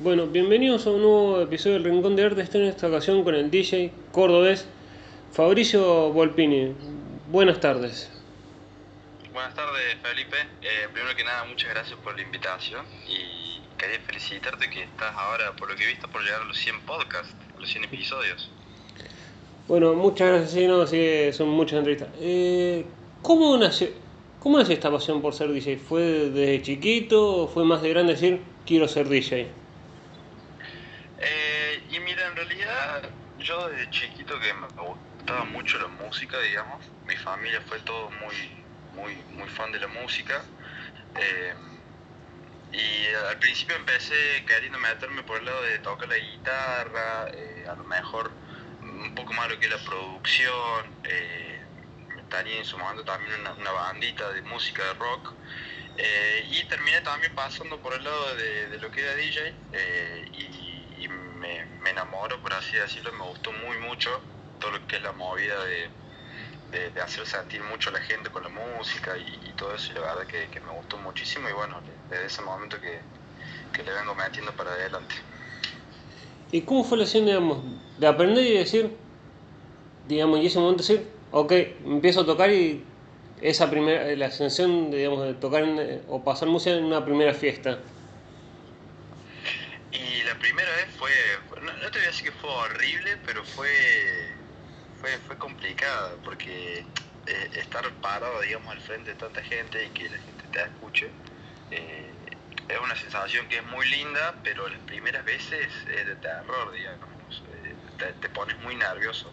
Bueno, bienvenidos a un nuevo episodio del Rincón de Arte. Estoy en esta ocasión con el DJ cordobés Fabricio Volpini. Buenas tardes. Buenas tardes, Felipe. Eh, primero que nada, muchas gracias por la invitación y quería felicitarte que estás ahora, por lo que he visto, por llegar a los 100 podcasts, a los 100 episodios. Bueno, muchas gracias, sí, no, sí, son muchas entrevistas. Eh, ¿cómo, nació, ¿Cómo nació esta pasión por ser DJ? ¿Fue desde chiquito o fue más de grande decir quiero ser DJ? Eh, y mira, en realidad yo desde chiquito que me gustaba mucho la música, digamos, mi familia fue todo muy, muy, muy fan de la música. Eh, y al principio empecé queriendo meterme por el lado de tocar la guitarra, eh, a lo mejor un poco más lo que la producción. Eh, tenía en también una, bandita de música de rock. Eh, y terminé también pasando por el lado de, lo que era DJ y, me, me enamoro, por así decirlo, me gustó muy mucho todo lo que es la movida de, de, hacer sentir mucho a la gente con la música y, todo eso, y la verdad que, me gustó muchísimo y bueno, desde ese momento que, le vengo metiendo para adelante. ¿Y cómo fue la acción, digamos, de aprender y decir, digamos, y ese momento decir, ok, empiezo a tocar y esa primera, la sensación, digamos, de tocar o pasar música en una primera fiesta? La primera vez fue, no, te voy a decir que fue horrible, pero fue fue, complicada porque eh, estar parado, digamos, al frente de tanta gente y que la gente te escuche, eh, es una sensación que es muy linda, pero las primeras veces es de terror, digamos, eh, te, pones muy nervioso.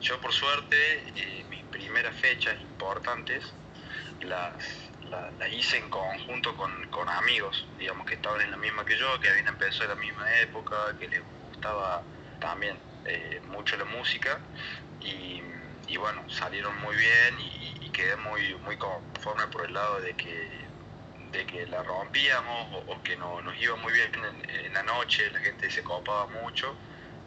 Yo por suerte, mis primeras fechas importantes las, las, hice en conjunto con, con, amigos, digamos, que estaban en la misma que yo, que habían empezado en la misma época, que les gustaba también mucho la música y, bueno, salieron muy bien y, quedé muy, muy conforme por el lado de que, de que la rompíamos o, que no, nos iba muy bien en, la noche, la gente se copaba mucho.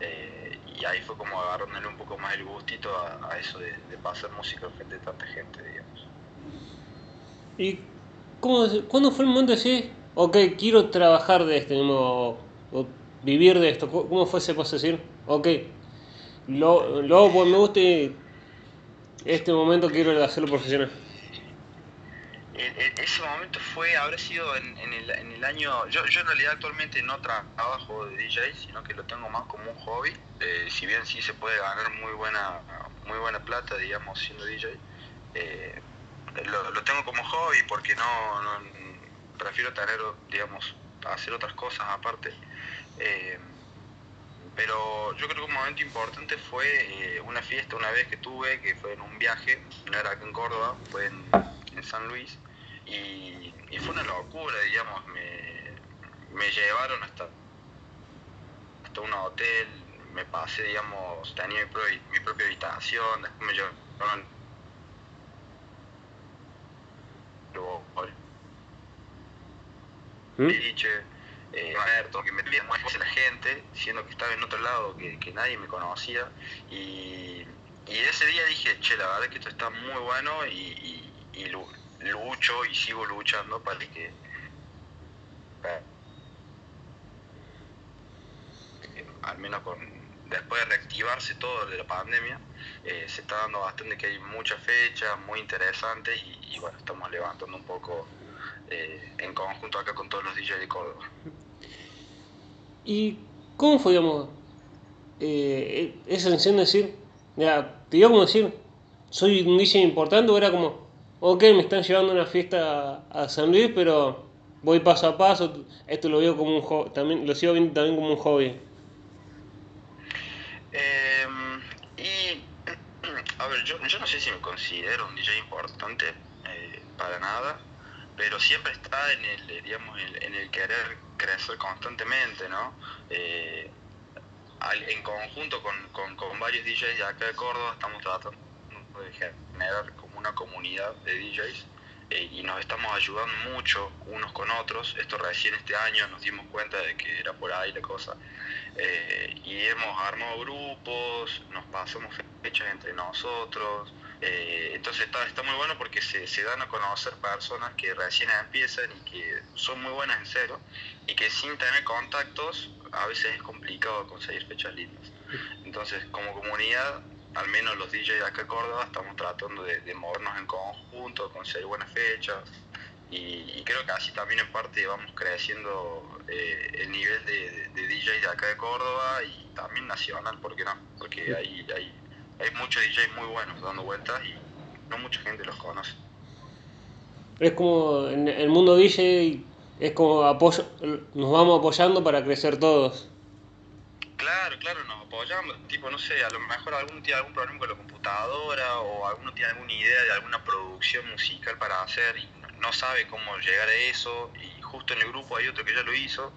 Eh, y ahí fue como agarrándole un poco más el gustito a, eso de, pasar música frente a tanta gente, digamos. ¿Y cómo, cuándo fue el momento de decir, ok, quiero trabajar de esto, o, o vivir de esto? ¿Cómo fue ese paso de decir, ok, Luego, pues me gusta este momento quiero hacerlo profesional. Ese momento fue, habrá sido en, el, en el, año, yo, yo, en realidad actualmente no trabajo de DJ, sino que lo tengo más como un hobby, eh, si bien sí se puede ganar muy buena, muy buena plata, digamos, siendo DJ, eh, lo, tengo como hobby porque no, prefiero tener, digamos, hacer otras cosas aparte. Eh, pero yo creo que un momento importante fue eh, una fiesta una vez que tuve, que fue en un viaje, no era aquí en Córdoba, fue en, San Luis, y, fue una locura, digamos, me, llevaron hasta, hasta un hotel, me pasé, digamos, tenía mi, propia habitación, después me llevaron ¿Mm? eh, que me veía más la gente, siendo que estaba en otro lado, que, nadie me conocía. Y, ese día dije, che, la verdad que esto está muy bueno y, lucho y sigo luchando para que... al menos con después de reactivarse todo de la pandemia, eh, se está dando bastante que hay muchas fechas muy interesantes y, y bueno, estamos levantando un poco eh, en conjunto acá con todos los DJs de Córdoba. ¿Y cómo fue, digamos, eh, esa sensación de decir, ya, te digo como decir, soy un DJ importante o era como, ok, me están llevando a una fiesta a San Luis, pero voy paso a paso, esto lo veo como un hobby, también, lo sigo viendo también como un hobby. A ver, yo, no sé si me considero un DJ importante, eh, para nada, pero siempre está en el, digamos, en el querer crecer constantemente, ¿no? Eh, en conjunto con, con, varios DJs de acá de Córdoba estamos tratando de generar como una comunidad de DJs eh, y nos estamos ayudando mucho unos con otros. Esto recién este año nos dimos cuenta de que era por ahí la cosa. Eh, y hemos armado grupos, nos pasamos fechas entre nosotros, Eh, entonces está, está muy bueno porque se, se, dan a conocer personas que recién empiezan y que son muy buenas en cero y que sin tener contactos a veces es complicado conseguir fechas lindas. Entonces como comunidad, al menos los DJs de acá en Córdoba, estamos tratando de, de movernos en conjunto, conseguir buenas fechas y, creo que así también en parte vamos creciendo eh, el nivel de, de, DJs de acá de Córdoba y también nacional, ¿por qué no? Porque hay, hay hay muchos DJs muy buenos dando vueltas y no mucha gente los conoce. Es como en el mundo DJ, es como apoyo, nos vamos apoyando para crecer todos. Claro, claro, nos apoyamos, tipo, no sé, a lo mejor alguno tiene algún problema con la computadora o alguno tiene alguna idea de alguna producción musical para hacer y no sabe cómo llegar a eso y justo en el grupo hay otro que ya lo hizo,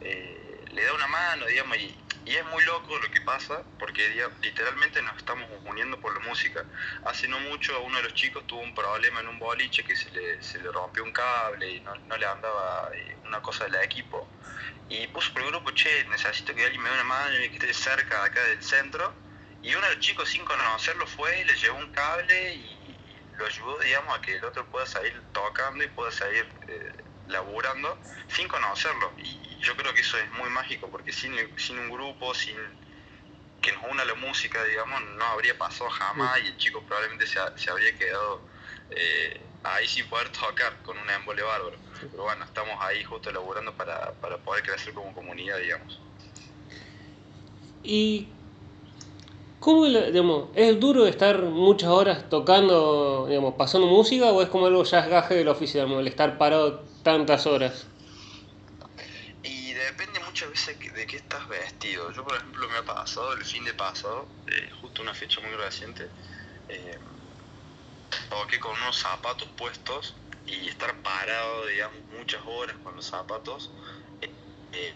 eh, le da una mano, digamos, y y es muy loco lo que pasa, porque literalmente nos estamos uniendo por la música. Hace no mucho uno de los chicos tuvo un problema en un boliche que se le, se le rompió un cable y no, no le andaba eh, una cosa del equipo. Y puso por el grupo, che, necesito que alguien me dé una mano y que esté cerca acá del centro. Y uno de los chicos sin conocerlo fue le llevó un cable y, lo ayudó, digamos, a que el otro pueda salir tocando y pueda salir eh, laburando sin conocerlo. Yo creo que eso es muy mágico, porque sin, sin un grupo, sin que nos una la música, digamos, no habría pasado jamás y el chico probablemente se, se habría quedado eh, ahí sin poder tocar con un embole bárbaro. Pero bueno, estamos ahí justo elaborando para, para poder crecer como comunidad, digamos. ¿Y cómo, digamos, es duro estar muchas horas tocando, digamos, pasando música o es como algo ya es gaje del oficio, el estar parado tantas horas? Muchas veces de qué estás vestido. Yo, por ejemplo, me ha pasado el fin de pasado, eh, justo una fecha muy reciente, eh, toqué con unos zapatos puestos y estar parado, digamos, muchas horas con los zapatos. Eh,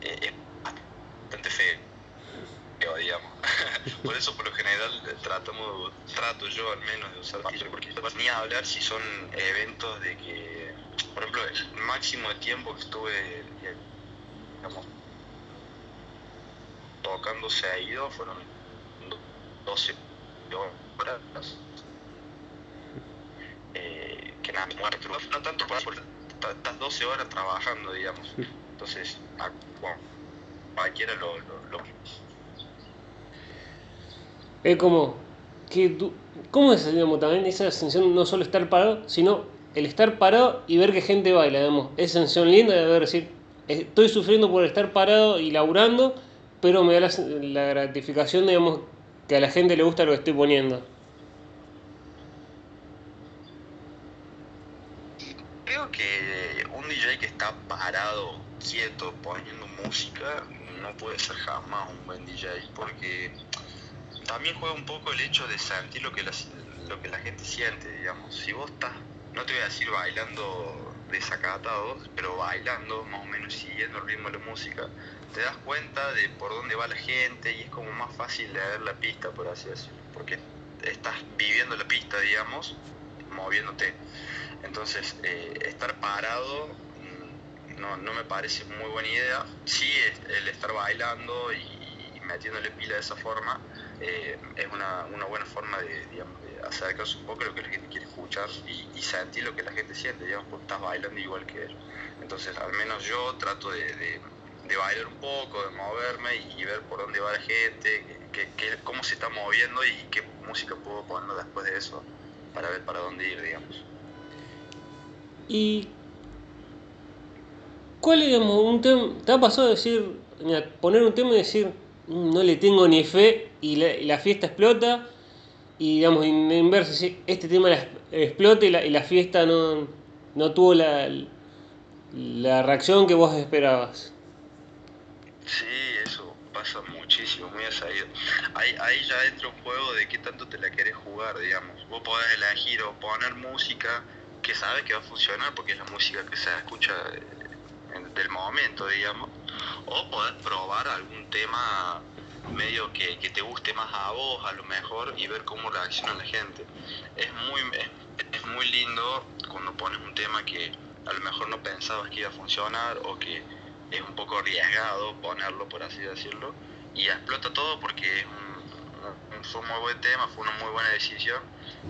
eh, es bastante feo, digamos. por eso, por lo general, tratamos, trato yo al menos de usar porque ni hablar si son eventos de que por ejemplo, el máximo de tiempo que estuve, digamos, tocando ido fueron 12 horas. Eh, que nada, no tanto por estás 12 horas trabajando, digamos. Entonces, a cualquiera lo, lo, lo... Es como que tú, ¿cómo es digamos, también esa sensación no solo estar parado, sino el estar parado y ver que gente baila, digamos, es sensación linda de ver, decir, estoy sufriendo por estar parado y laburando, pero me da la, gratificación, digamos, que a la gente le gusta lo que estoy poniendo. Creo que un DJ que está parado, quieto, poniendo música, no puede ser jamás un buen DJ, porque también juega un poco el hecho de sentir lo que la, lo que la gente siente, digamos. Si vos estás no te voy a decir bailando desacatados, pero bailando, más o menos siguiendo el ritmo de la música, te das cuenta de por dónde va la gente y es como más fácil leer la pista, por así decirlo, porque estás viviendo la pista, digamos, moviéndote. Entonces, eh, estar parado mm, no, no, me parece muy buena idea. Sí, el estar bailando y, metiéndole pila de esa forma eh, es una, una, buena forma de, acercarse un poco a lo que la gente quiere escuchar y, sentir lo que la gente siente, digamos, porque estás bailando igual que él. Entonces, al menos yo trato de, de, de bailar un poco, de moverme y, ver por dónde va la gente, que, que, cómo se está moviendo y qué música puedo poner después de eso para ver para dónde ir, digamos. ¿Y cuál, digamos, un tema, te ha pasado decir, poner un tema y decir, mm, no le tengo ni fe y la, y la fiesta explota? Y digamos, en inverso, este tema explota y la, y la fiesta no, no tuvo la, la reacción que vos esperabas. Sí, eso pasa muchísimo, muy sabido. Ahí, ahí ya entra un juego de qué tanto te la querés jugar, digamos. Vos podés elegir o poner música que sabes que va a funcionar porque es la música que se escucha del momento, digamos. O podés probar algún tema medio que, que, te guste más a vos a lo mejor y ver cómo reacciona la gente. Es muy, es, muy lindo cuando pones un tema que a lo mejor no pensabas que iba a funcionar o que es un poco arriesgado ponerlo, por así decirlo, y explota todo porque es un, fue un muy buen tema, fue una muy buena decisión.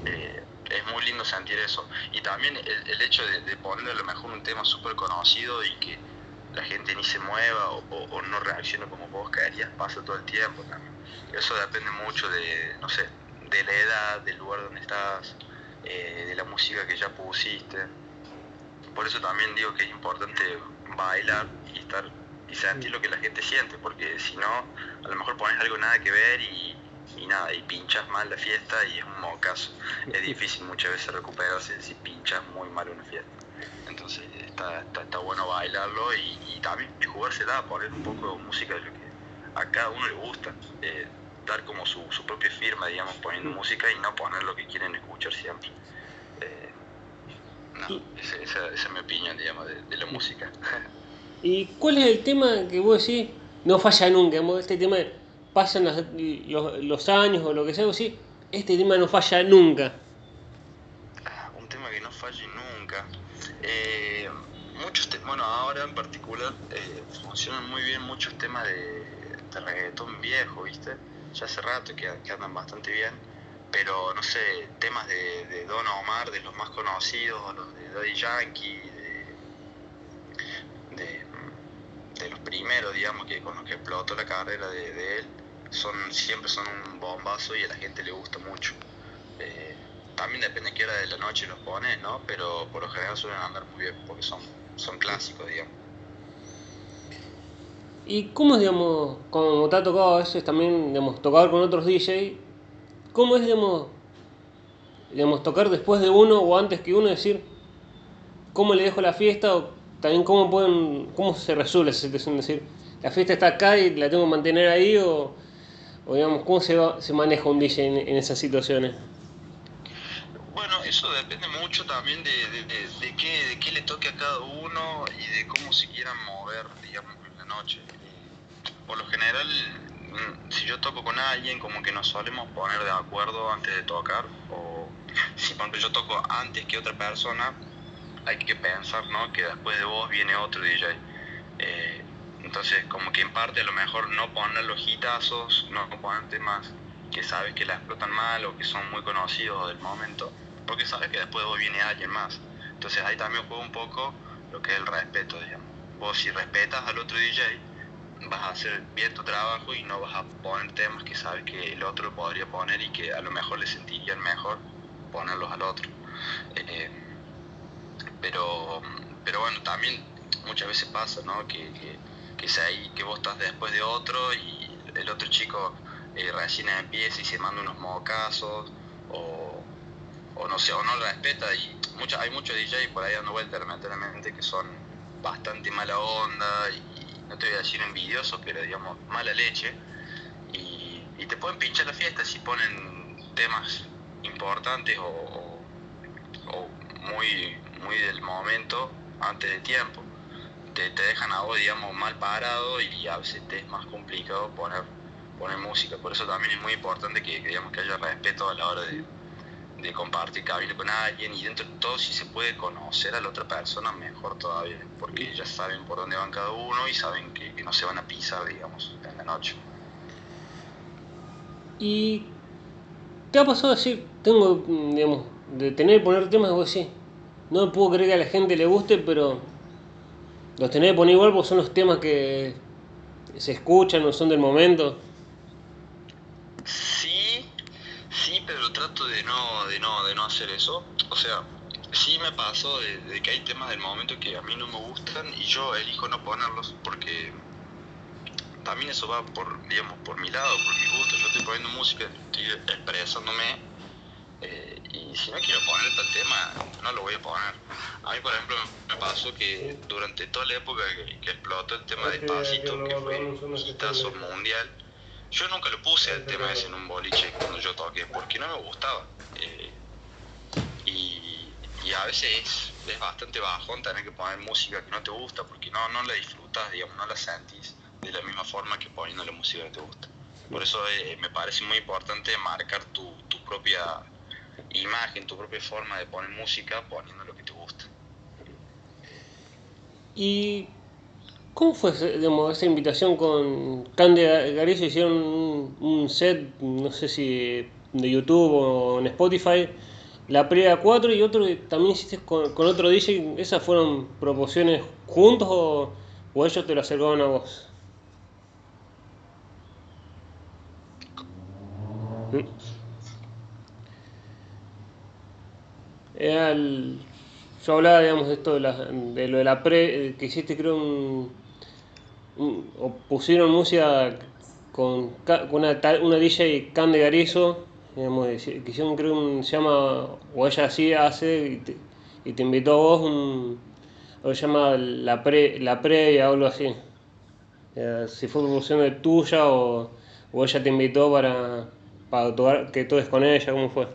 Eh, es muy lindo sentir eso. Y también el, hecho de, de, poner a lo mejor un tema súper conocido y que la gente ni se mueva o, no reaccione como vos querías, pasa todo el tiempo también. Eso depende mucho de, no sé, de la edad, del lugar donde estás, eh, de la música que ya pusiste. Por eso también digo que es importante bailar y estar y sentir lo que la gente siente, porque si no, a lo mejor pones algo nada que ver y, nada, y pinchas mal la fiesta y es un mocazo. Es difícil muchas veces recuperarse si pinchas muy mal una fiesta. Está, está, bueno bailarlo y, y también jugársela, poner un poco de música de lo que a cada uno le gusta. Eh, dar como su, su, propia firma, digamos, poniendo música y no poner lo que quieren escuchar siempre. Eh, no, esa, es mi opinión, digamos, de, la música. ¿Y cuál es el tema que vos decís no falla nunca? Este tema, pasan los, los, años o lo que sea, vos decís, este tema no falla nunca. Ah, un tema que no falle nunca. Eh, muchos bueno, ahora en particular eh, funcionan muy bien muchos temas de, de viejo, ¿viste? Ya hace rato que, que andan bastante bien pero no sé, temas de, de, Don Omar, de los más conocidos, los de Daddy Yankee, de, de, los primeros, digamos, que con los que explotó la carrera de, él, son siempre son un bombazo y a la gente le gusta mucho. Eh, también depende de qué hora de la noche los pones, ¿no? Pero por lo general suelen andar muy bien porque son, son clásicos, digamos. ¿Y cómo es, digamos, como te ha tocado a veces también, digamos, tocar con otros DJs, cómo es, digamos, digamos, tocar después de uno o antes que uno, decir, cómo le dejo la fiesta o también cómo pueden, cómo se resuelve esa situación, decir, la fiesta está acá y la tengo que mantener ahí o, digamos, cómo se, se maneja un DJ en esas situaciones. Bueno, eso depende mucho también de, de, qué, de qué le toque a cada uno y de cómo se quieran mover, digamos, en la noche. Por lo general, mm, si yo toco con alguien, como que nos solemos poner de acuerdo antes de tocar, o si por ejemplo yo toco antes que otra persona, hay que pensar, ¿no? Que después de vos viene otro DJ. Eh, entonces, como que en parte a lo mejor no poner los hitazos, no poner temas que sabes que la explotan mal o que son muy conocidos del momento, porque sabes que después de vos viene alguien más. Entonces ahí también juega un poco lo que es el respeto, digamos. Vos si respetas al otro DJ, vas a hacer bien tu trabajo y no vas a poner temas que sabes que el otro podría poner y que a lo mejor le sentirían mejor ponerlos al otro. Eh, pero, pero bueno, también muchas veces pasa, ¿no? Que, que, que, ahí, que vos estás después de otro y el otro chico eh, recién empieza y se manda unos mocazos o o no sé, o no respeta y hay muchos DJs por ahí dando vueltas lamentablemente que son bastante mala onda y no te voy a decir envidiosos, pero digamos mala leche y, te pueden pinchar la fiesta si ponen temas importantes o, muy, muy del momento antes de tiempo. Te, dejan a vos, digamos, mal parado y a veces te es más complicado poner, poner música. Por eso también es muy importante que, digamos, que haya respeto a la hora de, de compartir cabina con alguien y dentro de todo si se puede conocer a la otra persona mejor todavía, porque ya saben por dónde van cada uno y saben que, no se van a pisar, digamos, en la noche. ¿Y qué ha pasado decir, tengo, digamos, de tener que poner temas, vos decís, no puedo creer que a la gente le guste, pero los tener que poner igual porque son los temas que se escuchan o son del momento? no, de no, de no hacer eso. O sea, sí me pasó de, que hay temas del momento que a mí no me gustan y yo elijo no ponerlos porque también eso va por, digamos, por mi lado, por mi gusto. Yo estoy poniendo música, estoy expresándome eh, y si no quiero poner tal tema, no lo voy a poner. A mí, por ejemplo, me pasó que durante toda la época que, explotó el tema de Pacito, que fue un hitazo mundial, yo nunca lo puse el tema ese en un boliche cuando yo toqué, porque no me gustaba. Eh, y, y, a veces es, bastante bajón tener que poner música que no te gusta, porque no, no la disfrutas, digamos, no la sentís de la misma forma que poniendo la música que te gusta. Por eso eh, me parece muy importante marcar tu, tu propia imagen, tu propia forma de poner música poniendo lo que te gusta. Y ¿Cómo fue digamos, esa invitación con Candy Garizo? Hicieron un, un set, no sé si de YouTube o en Spotify, la previa 4 y otro que también hiciste con, con otro DJ. ¿Esas fueron proporciones juntos o, o ellos te lo acercaban a vos? Mm. Era el- yo hablaba, digamos, de esto de, la- de lo de la pre, que hiciste, creo, un, o pusieron música con, con una, una DJ Can de Garizo, digamos, que hicieron, creo, un, se llama, o ella así hace, y te, y te invitó a vos, un, o se llama La Pre, la Previa o algo así. Eh, si fue producción tuya o, o ella te invitó para, para tocar- que toques con ella, ¿cómo fue?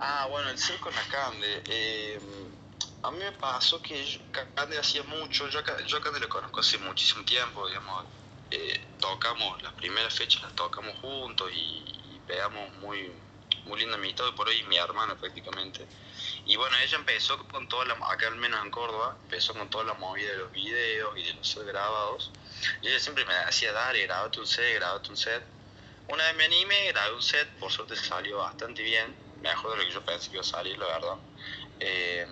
Ah, bueno, el circo en la Cande. eh, a mí me pasó que yo- Cande hacía mucho, yo, yo a Cande lo conozco hace muchísimo tiempo, digamos, eh, tocamos, las primeras fechas las tocamos juntos y, y pegamos muy, muy linda amistad, por hoy mi hermana prácticamente. Y bueno, ella empezó con toda la, acá al menos en Córdoba, empezó con toda la movida de los videos y de los set grabados. Y ella siempre me decía, dale, grabate un set, grabate un set. Una vez me animé, grabé un set, por suerte salió bastante bien, mejor de lo que yo pensé que iba a salir, la verdad. Eh,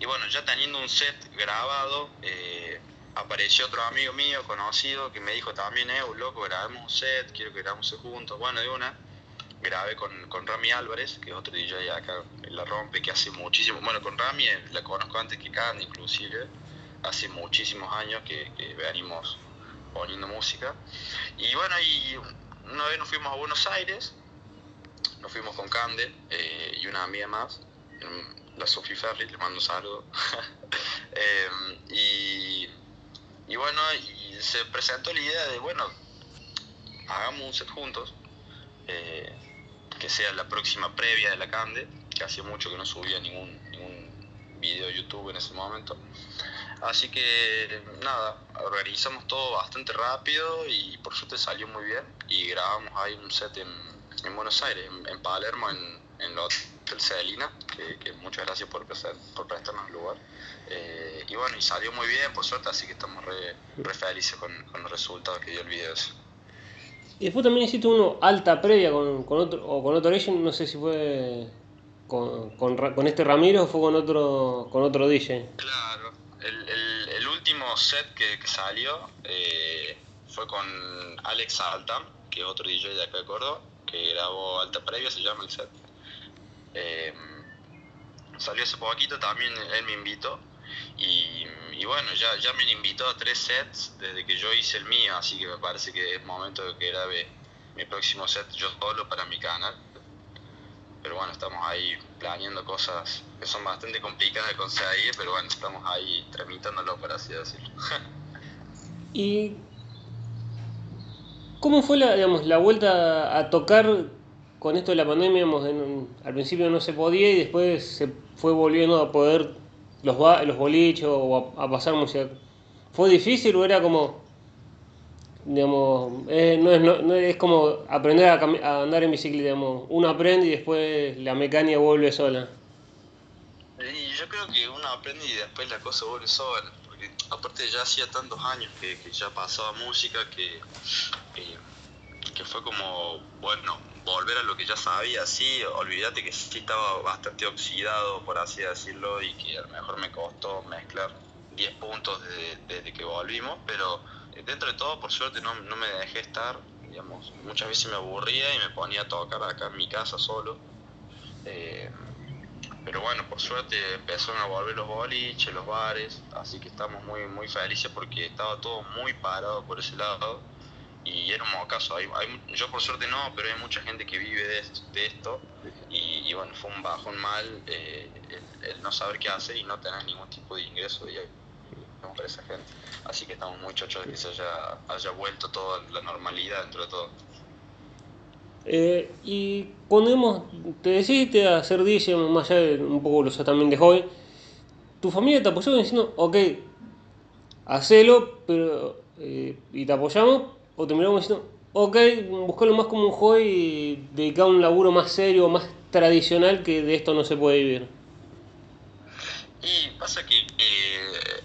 y bueno, ya teniendo un set grabado, eh, apareció otro amigo mío, conocido, que me dijo también, eh, loco, grabemos un set, quiero que grabemos un juntos. Bueno, de una, grabé con, con Rami Álvarez, que es otro DJ acá La Rompe, que hace muchísimo, bueno, con Rami eh, la conozco antes que Candy inclusive, hace muchísimos años que, que venimos poniendo música. Y bueno, y una vez nos fuimos a Buenos Aires, nos fuimos con Cande eh, y una amiga más, la Sophie Ferri, le mando un saludo. Eh, y, y bueno, se presentó la idea de, bueno, hagamos un set juntos, eh, que sea la próxima previa de la Cande, que hacía mucho que no subía ningún, ningún video de YouTube en ese momento. Así que nada, organizamos todo bastante rápido y por suerte salió muy bien y grabamos ahí un set en, en Buenos Aires, en, en Palermo, en, en el Hotel Celina, que, que muchas gracias por, prestar- por prestarnos el lugar. Eh, y bueno, y salió muy bien por suerte, así que estamos re, re felices con, con los resultados que dio el video ese. Y después también hiciste uno alta previa con, con otro, o con otro legend, no sé si fue con, con, con este Ramiro o fue con otro, con otro DJ. Claro, el, el, el último set que, que salió eh, fue con Alex Altam, que es otro DJ de acá de Córdoba, que grabó Alta Previa, se llama el set. Eh, salió hace poquito, también él me invitó. Y, bueno, ya, ya me invitó a tres sets desde que yo hice el mío, así que me parece que es momento de que grabe mi próximo set yo solo para mi canal. Pero bueno, estamos ahí planeando cosas que son bastante complicadas de conseguir, pero bueno, estamos ahí tramitándolo, por así decirlo. ¿Y cómo fue la, digamos, la vuelta a tocar con esto de la pandemia? Digamos, en- al principio no se podía y después se fue volviendo a poder los, los bolichos o a, pasar música. ¿Fue difícil o era como, digamos, eh, no, es, es como aprender a, a andar en bicicleta, digamos, uno aprende y después la mecánica vuelve sola? Y yo creo que uno aprende y después la cosa vuelve sola, aparte ya hacía tantos años que, ya pasaba música que, que, que fue como, bueno, volver a lo que ya sabía, sí, olvídate que sí estaba bastante oxidado, por así decirlo, y que a lo mejor me costó mezclar 10 puntos desde, desde que volvimos, pero eh, dentro de todo, por suerte, no, no me dejé estar, digamos, muchas veces me aburría y me ponía a tocar acá en mi casa solo. Eh, pero bueno, por suerte empezaron a volver los boliches, los bares, así que estamos muy muy felices porque estaba todo muy parado por ese lado y era un mocazo. Hay, yo por suerte no, pero hay mucha gente que vive de esto, de esto y, y bueno, fue un bajón mal eh, el, no saber qué hacer y no tener ningún tipo de ingreso digamos, para esa gente. Así que estamos muy chochos de que se haya, haya vuelto toda la normalidad dentro de todo. Eh, y cuando hemos, te decidiste a hacer DJ, más allá de un poco lo sé también de hoy, tu familia te apoyó diciendo, ok, hacelo, pero, eh, y te apoyamos, o te miramos diciendo, ok, buscarlo más como un hobby y dedicar un laburo más serio, más tradicional, que de esto no se puede vivir. Y pasa que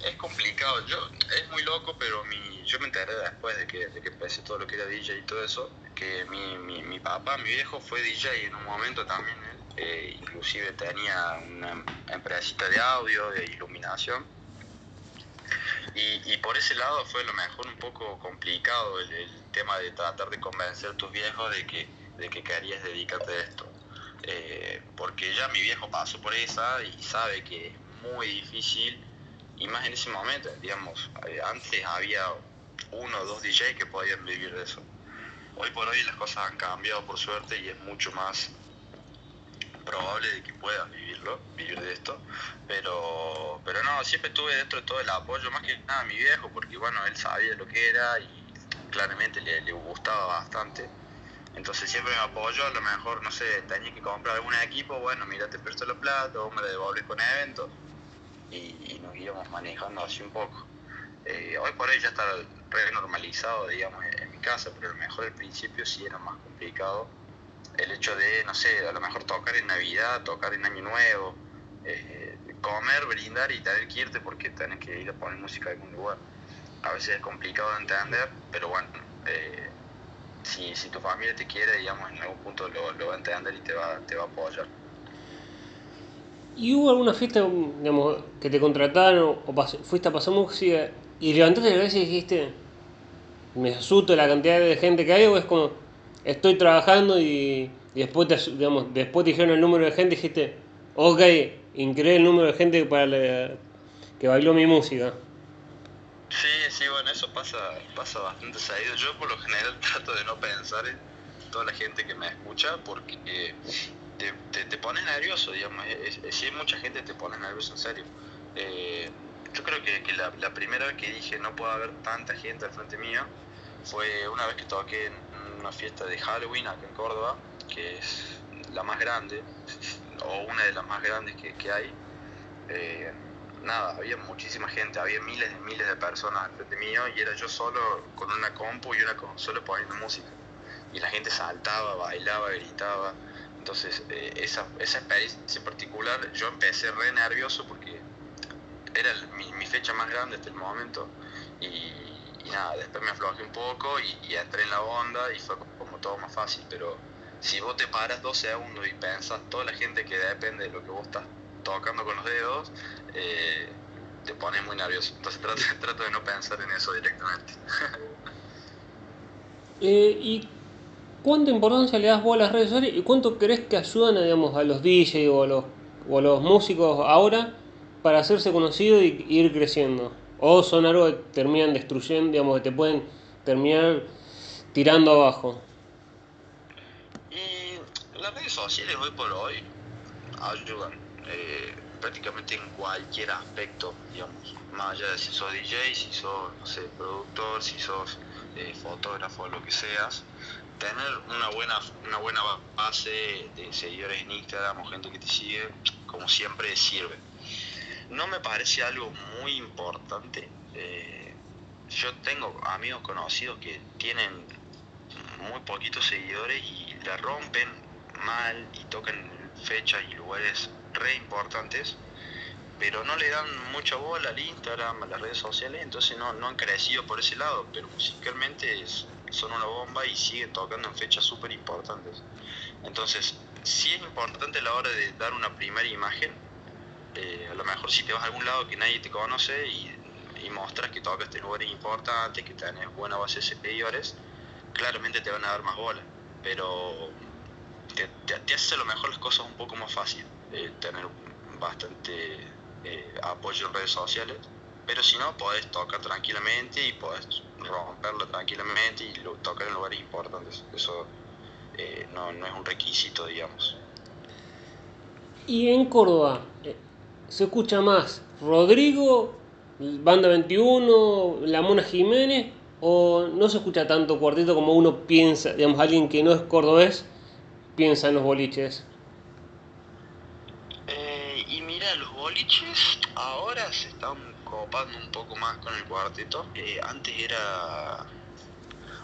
es complicado, yo es muy loco, pero mi, yo me enteré después de que, de que empecé todo lo que era DJ y todo eso, que mi, mi, mi papá, mi viejo fue DJ en un momento también, eh, inclusive tenía una empresita de audio, de iluminación, y, y, por ese lado fue lo mejor un poco complicado el, tema de tratar de convencer a tus viejos de que, de que querías dedicarte a esto. Eh, porque ya mi viejo pasó por esa y sabe que muy difícil, y más en ese momento, digamos, eh, antes había uno o dos DJs que podían vivir de eso. Hoy por hoy las cosas han cambiado por suerte y es mucho más probable de que puedas vivirlo, vivir de esto, pero, pero no, siempre estuve dentro de todo el apoyo, más que nada a mi viejo, porque bueno, él sabía lo que era y claramente le, gustaba bastante. Entonces siempre me apoyó, a lo mejor, no sé, tenía que comprar algún equipo, bueno, mira, te presto los platos, o me lo devuelves con eventos, y, y, nos íbamos manejando así un poco. Eh, hoy por hoy ya está re normalizado, digamos, en mi casa, pero a lo mejor al principio sí era más complicado el hecho de, no sé, a lo mejor tocar en Navidad, tocar en Año Nuevo, eh, comer, brindar y tener que irte porque tenés que ir a poner música en algún lugar. A veces es complicado de entender, pero bueno, eh, si, si, tu familia te quiere, digamos, en algún punto lo, lo va a entender y te va, te va a apoyar. ¿Y hubo alguna fiesta, que te contrataron o fuiste a pasar música y levantaste la cabeza y dijiste, me asusto la cantidad de gente que hay o es como, estoy trabajando y, después, te, digamos, después dijeron el número de gente y dijiste, ok, increíble el número de gente para que bailó mi música. Sí, sí, bueno, eso pasa, pasa bastante seguido. Yo por lo general trato de no pensar en toda la gente que me escucha porque te, te, pones nervioso, digamos. Si hay mucha gente te pones nervioso, en serio. Eh, yo creo que, la, primera vez que dije no puede haber tanta gente al frente mío fue una vez que toqué en una fiesta de Halloween acá en Córdoba, que es la más grande, o una de las más grandes que, hay. Eh, nada, había muchísima gente, había miles y miles de personas al frente mío y era yo solo con una compu y una consola poniendo música. Y la gente saltaba, bailaba, gritaba. Entonces, eh, esa, esa experiencia en particular, yo empecé re nervioso porque era mi, mi, fecha más grande hasta el momento. Y, nada, después me aflojé un poco y, entré en la onda y fue como todo más fácil. Pero si vos te paras dos segundos y pensás toda la gente que depende de lo que vos estás tocando con los dedos, eh, te pone muy nervioso. Entonces trato, trato, de no pensar en eso directamente. eh, ¿Y cuánta importancia le das vos a las redes sociales y cuánto crees que ayudan a, digamos, a los DJs o a los, o a los músicos ahora para hacerse conocidos y, ir creciendo? ¿O son algo que terminan destruyendo, digamos, que te pueden terminar tirando abajo? Y las redes sociales hoy por hoy ayudan eh, prácticamente en cualquier aspecto, digamos, más allá de si sos DJ, si sos, no sé, productor, si sos eh, fotógrafo, lo que seas, tener una buena, una buena base de seguidores en Instagram o gente que te sigue, como siempre, sirve. No me parece algo muy importante. Eh, yo tengo amigos conocidos que tienen muy poquitos seguidores y la rompen mal y tocan fechas y lugares re importantes, pero no le dan mucha bola al Instagram, a las redes sociales, entonces no, no han crecido por ese lado, pero musicalmente es, son una bomba y siguen tocando en fechas súper importantes. Entonces, sí es importante a la hora de dar una primera imagen, eh, a lo mejor si te vas a algún lado que nadie te conoce y, mostras que tocas en lugares importantes, que tenés buena base de seguidores, claramente te van a dar más bola, pero te, te, te hace a lo mejor las cosas un poco más fácil eh, tener bastante eh, apoyo en redes sociales, pero si no, podés tocar tranquilamente y podés romperlo tranquilamente y lo, tocar en lugares importantes. Eso eh, no, no, es un requisito, digamos. Y en Córdoba, ¿se escucha más Rodrigo, Banda 21, La Mona Jiménez? ¿O no se escucha tanto cuarteto como uno piensa, digamos, alguien que no es cordobés piensa en los boliches? Boliches ahora se están copando un poco más con el cuarteto. Eh, antes era...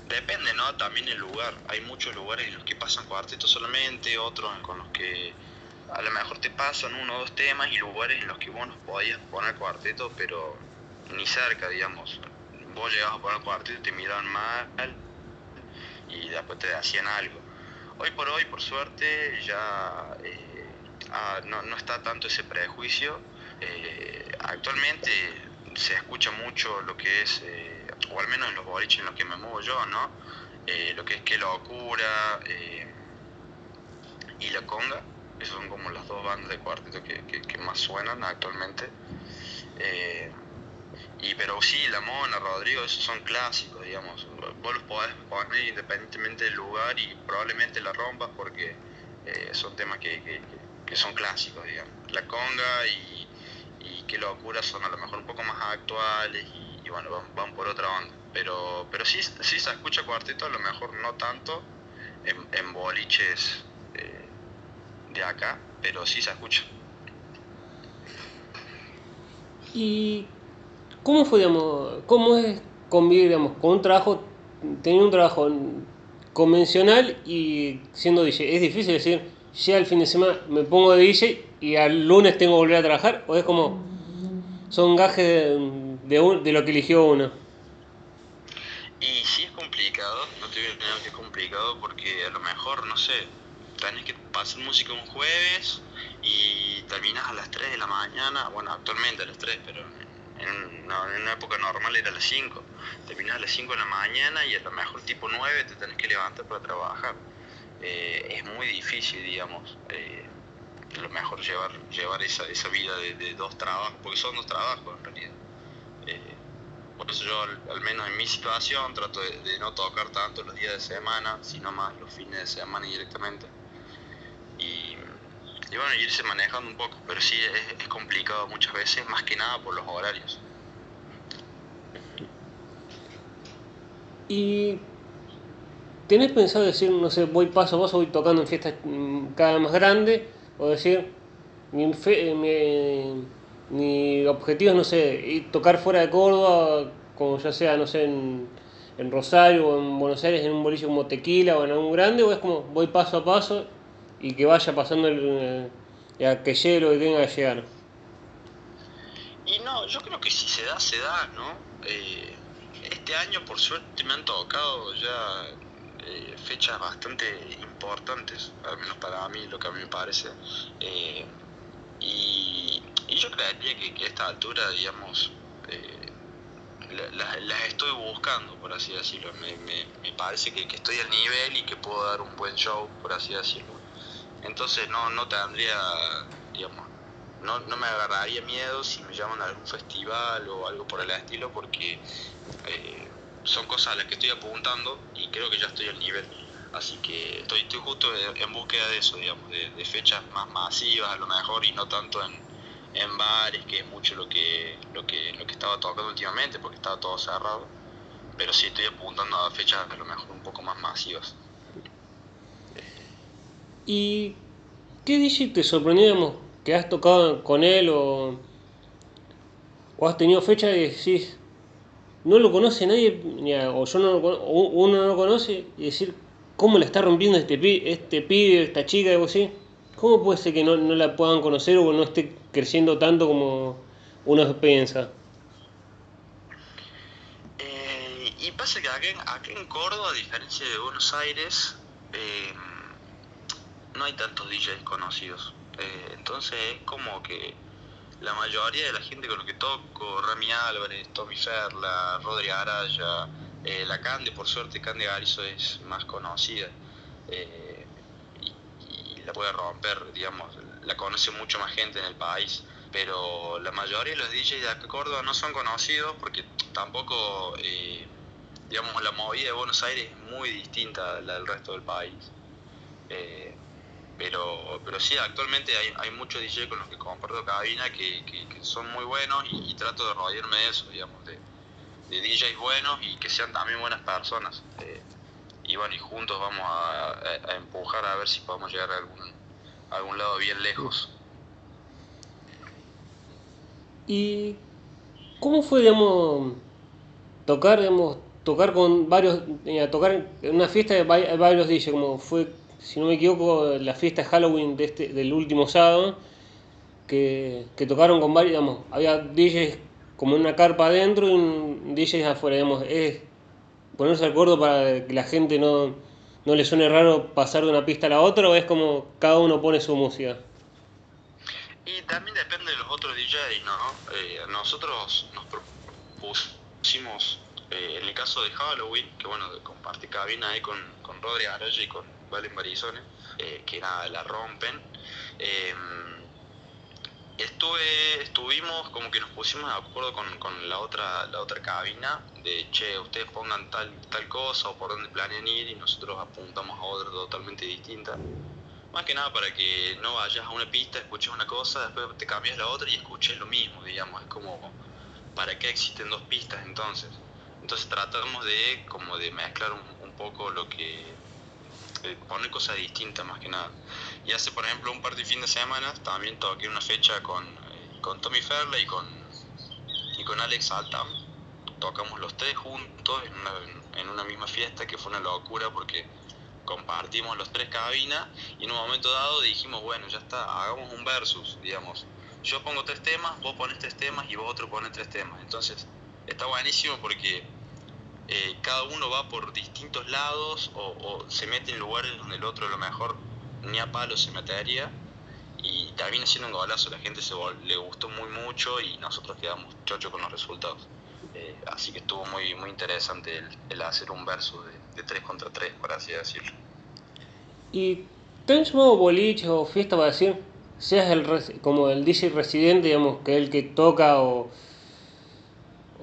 Depende, ¿no? También el lugar. Hay muchos lugares en los que pasan cuartetos solamente, otros con los que a lo mejor te pasan uno o dos temas y lugares en los que vos no podías poner cuarteto, pero ni cerca, digamos. Vos llegabas a poner cuarteto y te miraban mal y después te hacían algo. Hoy por hoy, por suerte, ya eh, no, no, está tanto ese prejuicio. Eh, actualmente se escucha mucho lo que es, eh, o al menos en los boliches en los que me muevo yo, ¿no? lo que es que locura y la conga esas son como las dos bandas de cuarteto que, más suenan actualmente. Eh, y pero sí, La Mona, Rodrigo, esos son clásicos, digamos. Vos los podés poner independientemente del lugar y probablemente la rompas porque eh, son temas que, son clásicos, digamos. La conga y, y qué locura son a lo mejor un poco más actuales y, bueno, van, por otra banda. Pero, pero sí, sí se escucha cuarteto, a lo mejor no tanto en, boliches de acá, pero sí se escucha. ¿Y cómo fue, digamos, cómo es convivir, digamos, con un trabajo, tener un trabajo convencional y siendo DJ? ¿Es difícil decir, ya el fin de semana me pongo de DJ y al lunes tengo que volver a trabajar? ¿O es como, son gajes de, de, lo que eligió uno? Y sí es complicado, no te voy a que es complicado porque a lo mejor, no sé, tenés que pasar música un jueves y terminas a las 3 de la mañana, bueno, actualmente a las 3, pero en, una época normal era a las 5. Terminas a las 5 de la mañana y a lo mejor tipo 9 te tenés que levantar para trabajar. Eh, es muy difícil, digamos, eh, lo mejor llevar, llevar esa, esa vida de, dos trabajos, porque son dos trabajos en realidad. Eh, por eso yo, al, menos en mi situación, trato de, no tocar tanto los días de semana, sino más los fines de semana directamente y, bueno, irse manejando un poco, pero sí es, complicado muchas veces, más que nada por los horarios. ¿Y tenés pensado decir, no sé, voy paso a paso, voy tocando en fiestas mm, cada vez más grandes, o decir, mi, mi, objetivo es, no sé, tocar fuera de Córdoba, como ya sea, no sé, en, en Rosario o en Buenos Aires, en un bolillo como Tequila o en algún grande, o es como voy paso a paso y que vaya pasando el, eh, que llegue lo que tenga que llegar. Y no, yo creo que si se da, se da, ¿no? Eh, este año por suerte me han tocado ya eh, fechas bastante importantes, al menos para mí, lo que a mí me parece. y, yo creería que, a esta altura, digamos, las estoy buscando, por así decirlo. Me, me, parece que, que, estoy al nivel y que puedo dar un buen show, por así decirlo. Entonces no, no tendría, digamos, no, no me agarraría miedo si me llaman a algún festival o algo por el estilo, porque eh, son cosas a las que estoy apuntando y creo que ya estoy al nivel. Así que estoy, justo en búsqueda de eso, digamos, de, fechas más masivas a lo mejor y no tanto en, en bares, que es mucho lo que, lo que, lo que estaba tocando últimamente, porque estaba todo cerrado. Pero sí estoy apuntando a fechas a lo mejor un poco más masivas. ¿Y qué DJ te sorprendió, que has tocado con él o, o has tenido fecha y decís, no lo conoce nadie, o yo no uno no lo conoce, y decir, ¿cómo le está rompiendo este, pibe, este pibe, esta chica, algo así? ¿Cómo puede ser que no, la puedan conocer o no esté creciendo tanto como uno piensa? Eh, y pasa que aquí, en Córdoba, a diferencia de Buenos Aires, eh, no hay tantos DJs conocidos. Eh, entonces es como que la mayoría de la gente con lo que toco, Rami Álvarez, Tommy Ferla, Rodri Araya, eh, la Cande, por suerte Cande Garizo es más conocida eh, y, la puede romper, digamos, la conoce mucho más gente en el país, pero la mayoría de los DJs de acá Córdoba no son conocidos porque tampoco, digamos, la movida de Buenos Aires es muy distinta a la del resto del país. Pero, pero sí, actualmente hay, hay muchos DJ con los que comparto cabina que, que, son muy buenos y, trato de rodearme de eso, digamos, de, de, DJs buenos y que sean también buenas personas. Eh, y bueno, y juntos vamos a, empujar a ver si podemos llegar a algún, algún lado bien lejos. ¿Y cómo fue, digamos, tocar, digamos, tocar con varios, eh, tocar en una fiesta de varios DJs, como fue si no me equivoco, la fiesta de Halloween de este, del último sábado, que, que tocaron con varios, digamos, había DJs como en una carpa adentro y un DJs afuera, digamos, es ponerse de acuerdo para que la gente no, no le suene raro pasar de una pista a la otra o es como cada uno pone su música. Y también depende de los otros DJs, ¿no? Eh, nosotros nos propusimos, eh, en el caso de Halloween, que bueno, compartí cabina ahí con, con Rodri Araya y con Valen Barizone, eh, que nada, la rompen. estuve, estuvimos como que nos pusimos de acuerdo con, con, la otra la otra cabina de che ustedes pongan tal tal cosa o por dónde planean ir y nosotros apuntamos a otra totalmente distinta más que nada para que no vayas a una pista, escuches una cosa, después te cambias la otra y escuches lo mismo, digamos. Es como, ¿para qué existen dos pistas entonces? Entonces tratamos de como de mezclar un, poco lo que... Poner cosas distintas más que nada. Y hace, por ejemplo, un par de fin de semana también toqué una fecha con, eh, con Tommy Ferla y con, y con Alex Altam. Tocamos los tres juntos en una, en una misma fiesta que fue una locura porque compartimos los tres cabinas y en un momento dado dijimos, bueno, ya está, hagamos un versus, digamos. Yo pongo tres temas, vos pones tres temas y vos otro pones tres temas. Entonces, está buenísimo porque eh, cada uno va por distintos lados o, se mete en lugares donde el otro a lo mejor ni a palo se metería y termina siendo un golazo, la gente se le gustó muy mucho y nosotros quedamos chocho con los resultados. Eh, así que estuvo muy, muy interesante el, hacer un verso de, de 3 contra 3, por así decirlo. ¿Y te han llamado boliche o fiesta para decir, seas el como el DJ residente, digamos, que es el que toca o,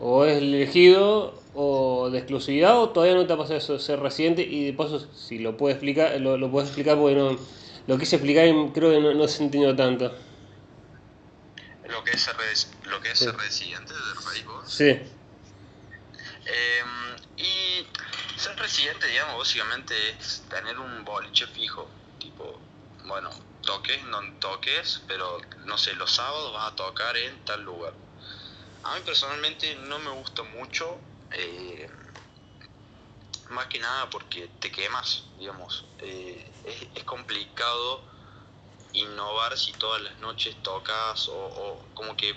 o es elegido o de exclusividad o todavía no te ha pasado eso, ser residente y de paso si lo puedes explicar, lo, lo puedes explicar porque no, lo quise explicar y creo que no, no se entendido tanto. Lo que es ser, lo que es ser residente del país Sí. Eh, y ser residente, digamos, básicamente es tener un boliche fijo, tipo, bueno, toques, no toques, pero no sé, los sábados vas a tocar en tal lugar. A mí personalmente no me gusta mucho, eh, más que nada porque te quemas, digamos. Eh, es, complicado innovar si todas las noches tocas o, como que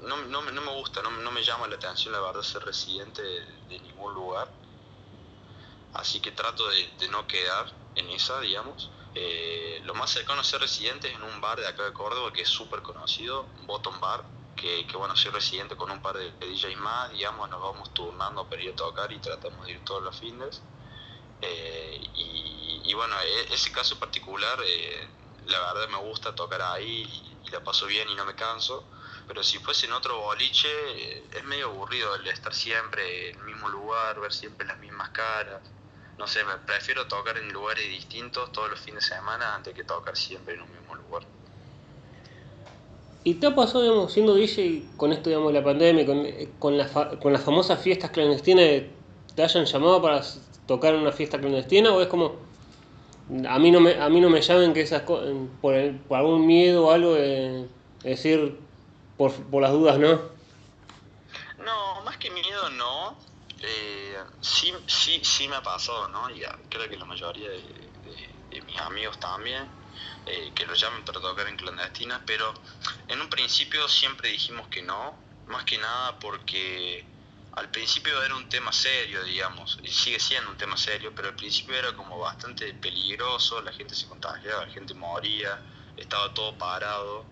no, no, no, me gusta, no, no, me llama la atención la verdad ser residente de ningún lugar así que trato de, no quedar en esa, digamos. Eh, lo más cercano a ser residente es en un bar de acá de Córdoba que es súper conocido, Bottom Bar, que, bueno, soy residente con un par de, DJs más, digamos, nos vamos turnando para ir a tocar y tratamos de ir todos los fines. Eh, y, bueno, e, ese caso particular, eh, la verdad me gusta tocar ahí y, la paso bien y no me canso pero si fuese en otro boliche es medio aburrido el estar siempre en el mismo lugar, ver siempre las mismas caras no sé, me prefiero tocar en lugares distintos todos los fines de semana antes que tocar siempre en un mismo lugar. ¿Y te ha pasado, digamos, siendo DJ con esto, digamos, de la pandemia, con, con, con las famosas fiestas clandestinas, te hayan llamado para tocar una fiesta clandestina o es como, a mí no me, a mí no me llamen que esas cosas, por, por algún miedo o algo, es decir, por, por las dudas, ¿no? No, más que miedo no, eh, sí, sí, sí me ha pasado, ¿no? Y creo que la mayoría de, mis amigos también, eh, que lo llamen para tocar en clandestinas, pero en un principio siempre dijimos que no, más que nada porque al principio era un tema serio, digamos, y sigue siendo un tema serio, pero al principio era como bastante peligroso, la gente se contagiaba, la gente moría, estaba todo parado.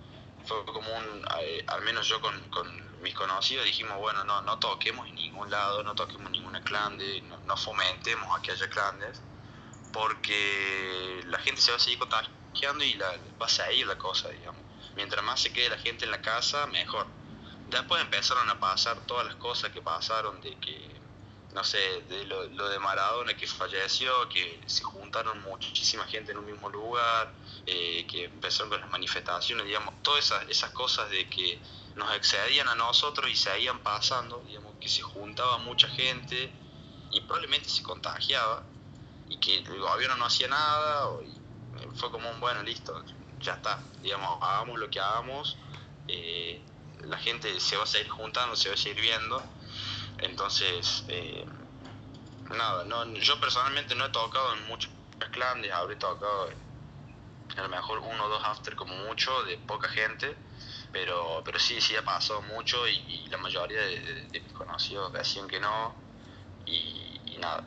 Fue como un, eh, al menos yo con mis conocidos dijimos, bueno, no, no toquemos en ningún lado, no toquemos ninguna clande, no, no fomentemos a que haya clandes, porque la gente se va a seguir contagiando y la, va a seguir la cosa, digamos. Mientras más se quede la gente en la casa, mejor. Después empezaron a pasar todas las cosas que pasaron de que, no sé, de lo, de Maradona que falleció, que se juntaron muchísima gente en un mismo lugar, eh, que empezaron con las manifestaciones, digamos, todas esas, cosas de que nos excedían a nosotros y seguían pasando, digamos, que se juntaba mucha gente y probablemente se contagiaba y que el gobierno no hacía nada fue como un bueno, listo, ya está, digamos, hagamos lo que hagamos, eh, la gente se va a seguir juntando, se va a seguir viendo, entonces, eh, nada, no, yo personalmente no he tocado en muchos clandes, habré tocado a lo mejor uno o dos after como mucho, de poca gente, pero, pero sí, sí ha pasado mucho y, la mayoría de, mis conocidos decían que no y, nada.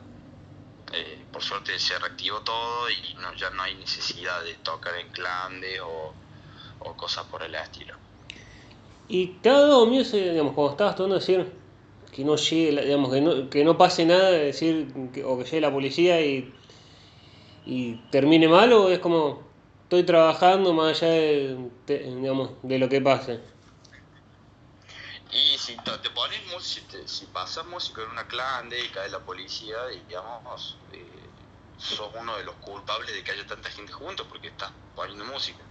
Eh, por suerte se reactivó todo y ya no hay necesidad de tocar en clandes o, cosas por el estilo. ¿Y ha dado miedo, digamos, cuando estabas tocando decir que no llegue, digamos, que no, que no pase nada, decir, o que llegue la policía y, y termine mal, o es como, estoy trabajando más allá de, digamos, de lo que pase? Y si te pones música, si pasas música en una clande y cae la policía, digamos, eh, sos uno de los culpables de que haya tanta gente juntos porque estás poniendo música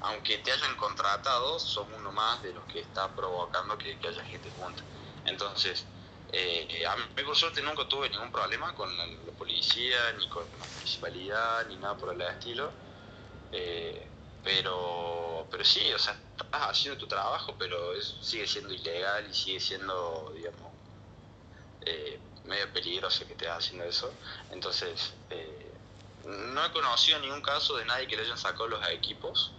aunque te hayan contratado, son uno más de los que está provocando que, haya gente junta. Entonces, eh, a mí por suerte nunca tuve ningún problema con la, policía, ni con la municipalidad, ni nada por el estilo. Eh, pero, pero sí, o sea, estás haciendo tu trabajo, pero sigue siendo ilegal y sigue siendo, digamos, eh, medio peligroso que estés haciendo eso. Entonces, no he conocido ningún caso de nadie que le hayan sacado los equipos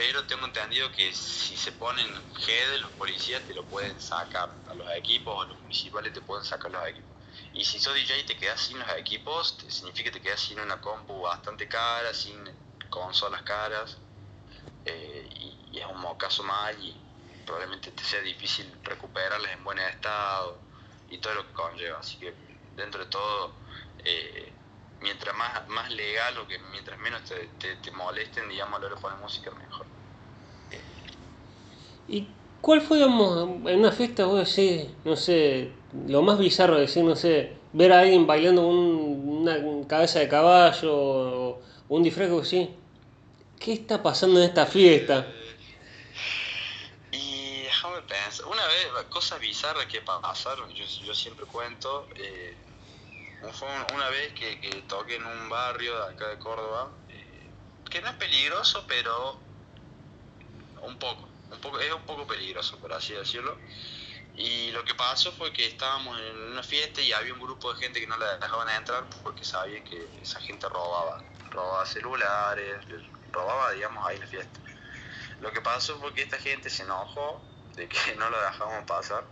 pero tengo entendido que si se ponen G de los policías te lo pueden sacar a los equipos o los municipales te pueden sacar los equipos. Y si sos DJ y te quedas sin los equipos, significa que te quedas sin una compu bastante cara, sin consolas caras, eh, y, es un caso mal y probablemente te sea difícil recuperarlas en buen estado y todo lo que conlleva. Así que dentro de todo, eh, mientras más, más legal o que mientras menos te, te, molesten, digamos, a la hora de poner música, mejor. ¿Y cuál fue, digamos, en una fiesta, vos decís, no sé, lo más bizarro de decir, no sé, ver a alguien bailando un, una cabeza de caballo o un disfraz sí? ¿Qué está pasando en esta fiesta? y déjame pensar, una vez, cosas bizarras que pasaron, yo, siempre cuento, eh, fue una vez que, que, toqué en un barrio de acá de Córdoba, eh, que no es peligroso, pero un poco, un poco, es un poco peligroso, por así decirlo. Y lo que pasó fue que estábamos en una fiesta y había un grupo de gente que no la dejaban entrar porque sabía que esa gente robaba, robaba celulares, robaba, digamos, ahí la fiesta. Lo que pasó fue que esta gente se enojó de que no lo dejaban pasar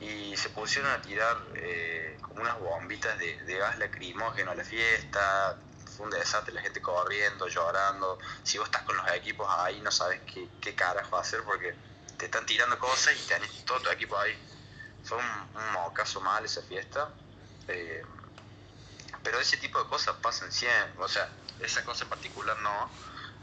y se pusieron a tirar eh, como unas bombitas de, gas lacrimógeno a la fiesta, fue un desastre, la gente corriendo, llorando, si vos estás con los equipos ahí no sabes qué, qué carajo hacer porque te están tirando cosas y tenés todo tu equipo ahí. Fue un, un caso mal esa fiesta, eh, pero ese tipo de cosas pasan siempre, o sea, esa cosa en particular no,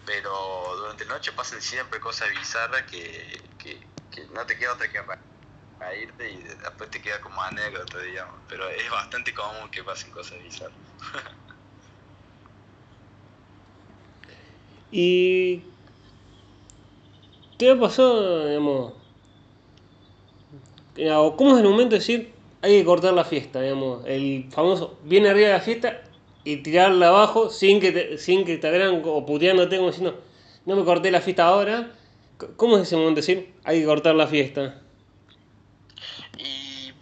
pero durante la noche pasan siempre cosas bizarras que, que, que no te queda otra que a irte y después te queda como anécdota, digamos. Pero es bastante común que pasen cosas bizarras. ¿Y qué ha pasado, digamos? ¿Cómo es el momento de decir hay que cortar la fiesta, digamos? El famoso viene arriba de la fiesta y tirarla abajo sin que te, sin que te agregan o puteándote como diciendo no me corté la fiesta ahora. ¿Cómo es ese momento de decir hay que cortar la fiesta?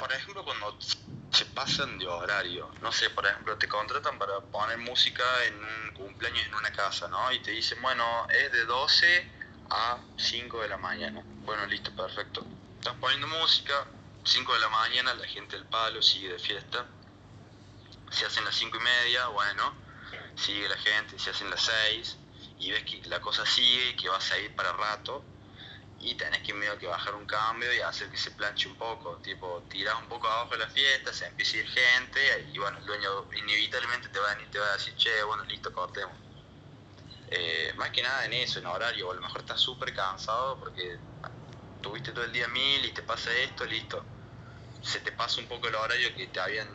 por ejemplo, cuando se pasan de horario, no sé, por ejemplo, te contratan para poner música en un cumpleaños en una casa, ¿no? Y te dicen, bueno, es de 12 a 5 de la mañana. Bueno, listo, perfecto. Estás poniendo música, 5 de la mañana, la gente del palo sigue de fiesta. Se hacen las 5 y media, bueno, sigue la gente, se hacen las 6 y ves que la cosa sigue y que vas a ir para rato y tenés que medio que bajar un cambio y hacer que se planche un poco, tipo tirás un poco abajo de la fiesta, se empieza a ir gente y bueno, el dueño inevitablemente te va a, te va a decir, che, bueno, listo, cortemos. Eh, más que nada en eso, en horario, o a lo mejor estás súper cansado porque tuviste todo el día mil y te pasa esto, listo. Se te pasa un poco el horario que te habían,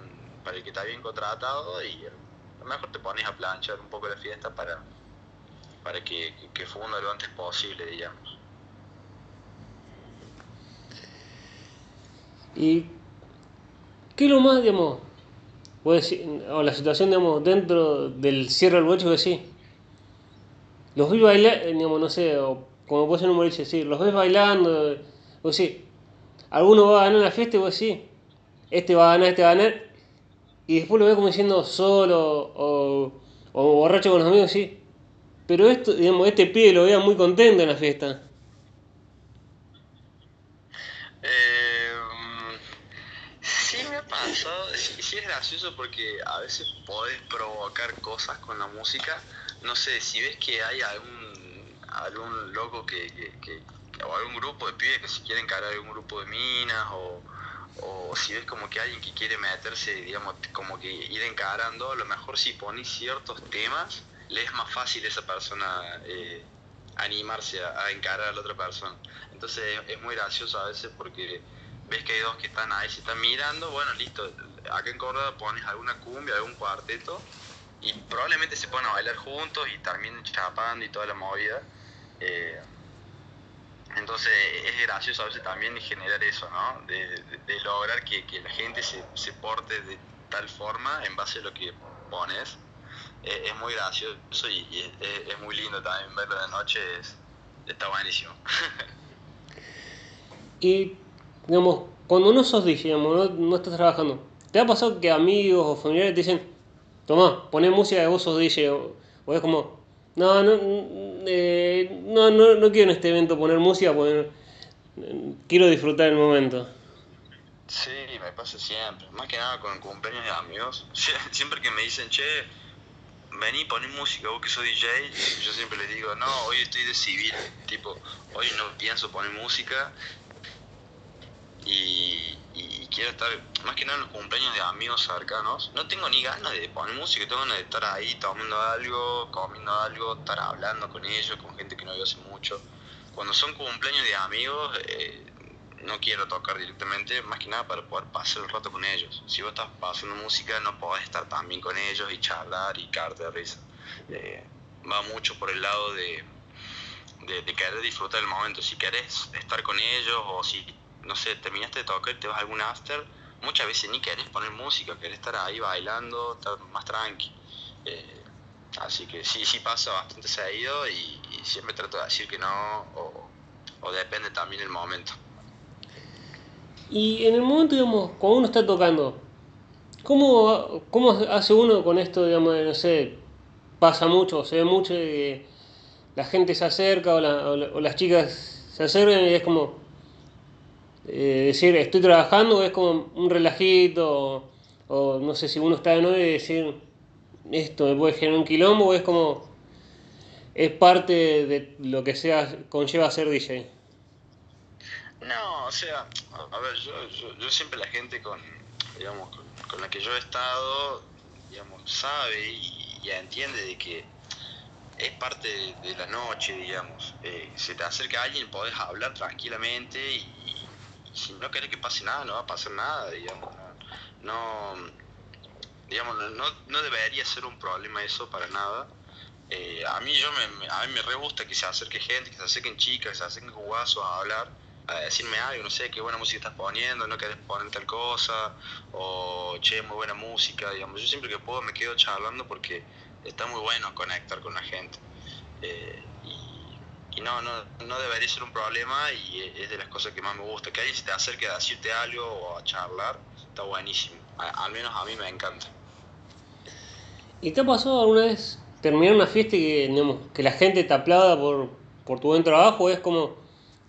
para el que te habían contratado y a lo mejor te pones a planchar un poco la fiesta para, para que, que, funda lo antes posible, digamos. ¿Y qué es lo más, digamos, o la situación, digamos, dentro del cierre del boliche, que sí? Los ves bailar, eh, digamos, no sé, o como puede ser un boliche, sí, los ves bailando, o sí, alguno va a ganar la fiesta y vos sí, este va a ganar, este va a ganar, y después lo ves como diciendo solo, o, o borracho con los amigos, sí. Pero esto, digamos, este pibe lo veía muy contento en la fiesta. Eh, sí me ha pasado, sí, es gracioso porque a veces podés provocar cosas con la música. No sé, si ves que hay algún, algún loco que, que- o algún grupo de pibes que se quieren encarar algún grupo de minas o, o si ves como que alguien que quiere meterse, digamos, como que ir encarando, a lo mejor si pones ciertos temas, le es más fácil a esa persona eh, animarse a, a encarar a la otra persona. Entonces es, muy gracioso a veces porque ves que hay dos que están ahí, se están mirando, bueno, listo, acá en Córdoba pones alguna cumbia, algún cuarteto y probablemente se ponen a bailar juntos y terminen chapando y toda la movida. Eh, entonces es gracioso a veces también generar eso, ¿no? De, de- de lograr que, la gente se, porte de tal forma en base a lo que pones. Eh, es muy gracioso y, y es, muy lindo también verlo de noche, es- está buenísimo. Y, digamos, cuando no sos DJ, digamos, no, estás trabajando, ¿te ha pasado que amigos o familiares te dicen, tomá, poné música que vos sos DJ? O, o es como, no, no, eh, no, no, no quiero en este evento poner música porque eh, quiero disfrutar el momento. Sí, me pasa siempre. Más que nada con cumpleaños de amigos. Sie- Siempre que me dicen, che, vení, poné música, vos que sos DJ, yo siempre les digo, no, hoy estoy de civil. Tipo, hoy no pienso poner música y quiero estar, más que nada en los cumpleaños de amigos cercanos. No tengo ni ganas de poner música, tengo ganas de estar ahí tomando algo, comiendo algo, estar hablando con ellos, con gente que no veo hace mucho. Cuando son cumpleaños de amigos, eh, no quiero tocar directamente, más que nada para poder pasar el rato con ellos. Si vos estás pasando música, no podés estar también con ellos y charlar y cagarte de risa. Eh, va mucho por el lado de, de, de querer disfrutar el momento. Si querés estar con ellos o si, no sé, terminaste de tocar y te vas a algún after, muchas veces ni querés poner música, querés estar ahí bailando, estar más tranqui. Eh, así que sí, sí pasa bastante seguido y, siempre trato de decir que no o, o depende también el momento. Y en el momento, digamos, cuando uno está tocando, ¿cómo, cómo hace uno con esto, digamos, de, no sé, pasa mucho, se ve mucho de que la gente se acerca o, o las chicas se acercan y es como eh, decir, estoy trabajando, es como un relajito, o, no sé si uno está de nuevo y decir, esto me puede generar un quilombo, o es como, es parte de lo que sea, conlleva ser DJ. No, o sea, a ver, yo, yo, yo siempre la gente con, digamos, con, con la que yo he estado, digamos, sabe y, entiende de que es parte de, de la noche, digamos. Eh, se te acerca alguien, podés hablar tranquilamente y si no querés que pase nada, no va a pasar nada, digamos. No, no- digamos, no, no- debería ser un problema eso para nada. Eh, a mí yo me, a mí me re gusta que se acerque gente, que se acerquen chicas, que se acerquen guasos a hablar, a decirme algo, no sé, qué buena música estás poniendo, no querés poner tal cosa, o che, muy buena música, digamos. Yo siempre que puedo me quedo charlando porque está muy bueno conectar con la gente. Eh, y no, no, no debería ser un problema y es de las cosas que más me gusta. Que alguien se te acerque a decirte algo o a charlar, está buenísimo. A- al menos a mí me encanta. ¿Y te ha pasado alguna vez terminar una fiesta y que, digamos, que la gente te aplauda por, por tu buen trabajo? ¿O es como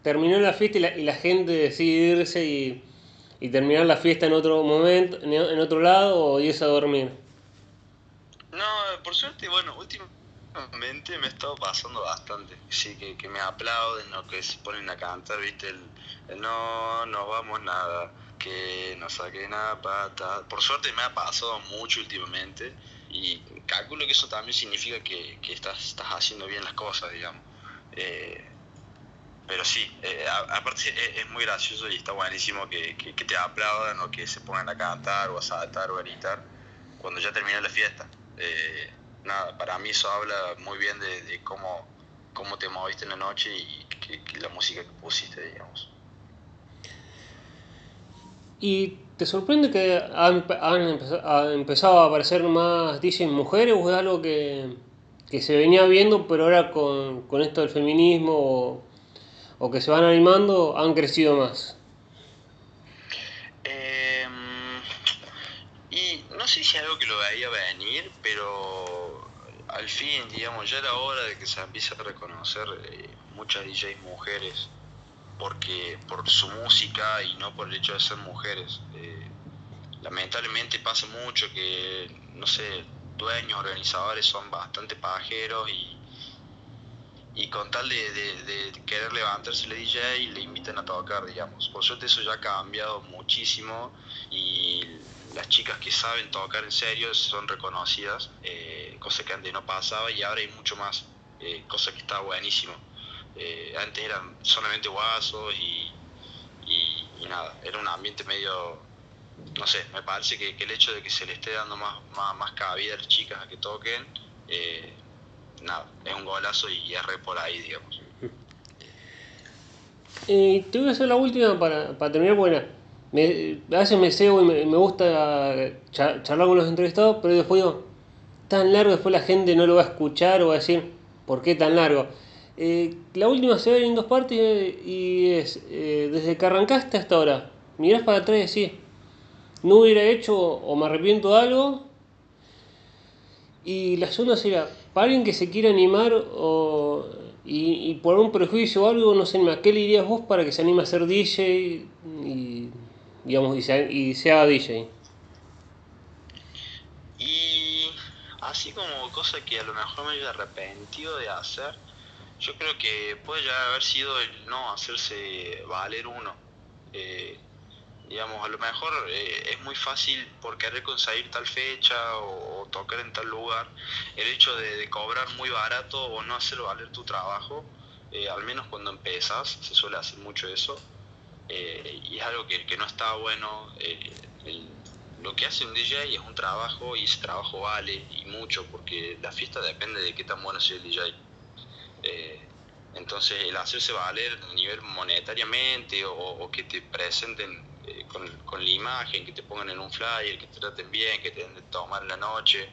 terminó la fiesta y la, y la gente decide irse y, y terminar la fiesta en otro momento, en, en otro lado o irse a dormir? No, por suerte, bueno, últimamente me ha estado pasando bastante. Sí, que, que me aplauden o que se ponen a cantar, viste, el, no, no vamos nada, que no saque nada, pata. Por suerte me ha pasado mucho últimamente y calculo que eso también significa que, que estás, estás haciendo bien las cosas, digamos. Eh, pero sí, eh, aparte es, es muy gracioso y está buenísimo que, que, que te aplaudan o que se pongan a cantar o a saltar o a gritar cuando ya termina la fiesta. Eh, nada, para mí eso habla muy bien de, de cómo, cómo te moviste en la noche y que, que la música que pusiste, digamos. ¿Y te sorprende que han, han empeza- ha empezado a aparecer más DJs mujeres o es algo que, que se venía viendo pero ahora con, con esto del feminismo o, o que se van animando han crecido más? Em, y no sé si es algo que lo veía venir, pero al fin, digamos, ya era hora de que se empiece a reconocer eh, muchas DJs mujeres porque por su música y no por el hecho de ser mujeres. Eh, lamentablemente pasa mucho que, no sé, dueños, organizadores son bastante pajeros y, y con tal de, querer levantarse el DJ le invitan a tocar, digamos. Por suerte eso ya ha cambiado muchísimo y las chicas que saben tocar en serio son reconocidas, eh, cosa que antes no pasaba y ahora hay mucho más, eh, cosa que está buenísimo. Eh, antes eran solamente guasos y, nada, era un ambiente medio, no sé, me parece que, el hecho de que se le esté dando más, más, cabida a las chicas a que toquen, nada, es un golazo y es re por ahí, digamos. te voy a hacer la última para, para terminar, buena me, a veces me cego y me, gusta charlar con los entrevistados, pero después digo, tan largo, después la gente no lo va a escuchar o va a decir, ¿por qué tan largo? Eh, la última se ve en dos partes y es eh, desde que arrancaste hasta ahora. Mirás para atrás y decís, no hubiera hecho o me arrepiento de algo. Y la segunda sería, para alguien que se quiera animar o, y, por un prejuicio o algo, no sé, qué le dirías vos para que se anime a ser DJ? Y digamos, y sea, y sea DJ. Y así como cosa que a lo mejor me haya arrepentido de hacer, yo creo que puede ya haber sido el no hacerse valer uno. Eh, digamos, a lo mejor eh, es muy fácil por querer conseguir tal fecha o, tocar en tal lugar, el hecho de, cobrar muy barato o no hacer valer tu trabajo, eh, al menos cuando empiezas, se suele hacer mucho eso, eh, y es algo que, que no está bueno. Eh, lo que hace un DJ es un trabajo y ese trabajo vale y mucho porque la fiesta depende de qué tan bueno sea el DJ. Eh, entonces el hacerse valer a nivel monetariamente o, que te presenten con, con, la imagen, que te pongan en un flyer, que te traten bien, que te den de tomar en la noche,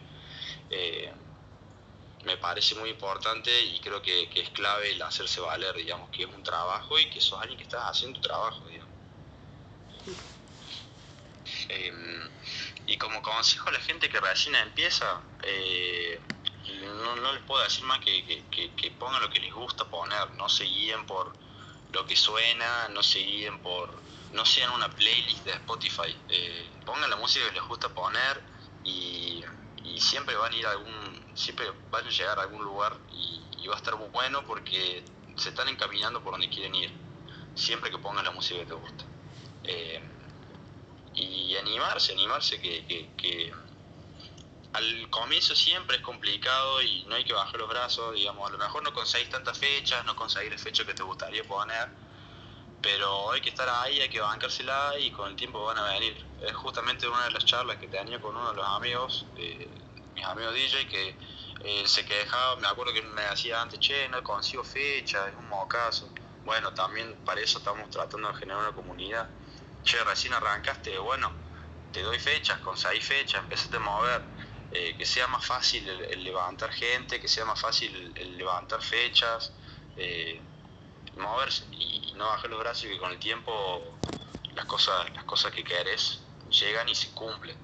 me parece muy importante y creo que, es clave el hacerse valer, digamos, que es un trabajo y que sos alguien que estás haciendo tu trabajo, digamos. Em, y como consejo a la gente que recién empieza, eh, no, les puedo decir más que, que, pongan lo que les gusta poner, no se guíen por lo que suena, no se guíen por, no sean una playlist de Spotify, eh, pongan la música que les gusta poner y, y siempre van a ir a algún siempre van a llegar a algún lugar y, va a estar bueno porque se están encaminando por donde quieren ir, siempre que pongan la música que te gusta. Eh, y animarse, animarse que, al comienzo siempre es complicado y no hay que bajar los brazos, digamos, a lo mejor no conseguís tantas fechas, no conseguís la fecha que te gustaría poner, pero hay que estar ahí, hay que bancársela y con el tiempo van a venir. Es justamente una de las charlas que tenía con uno de los amigos, eh, mis amigos DJ que eh, se quejaba, me acuerdo que me decía antes, che, no consigo fecha, es un mocazo. Bueno, también para eso estamos tratando de generar una comunidad. Che, recién arrancaste, bueno, te doy fechas, conseguís fechas, empezaste a mover, eh, que sea más fácil el, levantar gente, que sea más fácil el, levantar fechas, eh, moverse y, no bajar los brazos y que con el tiempo las cosas, las cosas que querés llegan y se cumplen.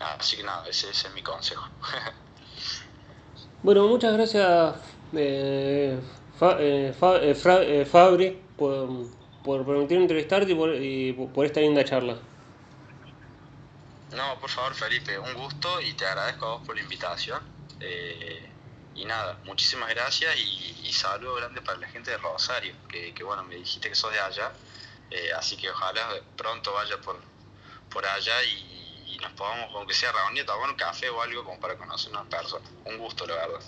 Así que nada, ese, es mi consejo. bueno, muchas gracias eh, eh, eh, Fabri por, por permitirme entrevistarte y por, esta linda charla. No, por favor Felipe, un gusto y te agradezco a vos por la invitación. y nada, muchísimas gracias y, y saludo grande para la gente de Rosario, que, que bueno, me dijiste que sos de allá, así que ojalá pronto vaya por, por allá y, nos podamos, aunque sea reunir, tomar un café o algo como para conocer una persona. Un gusto, la verdad.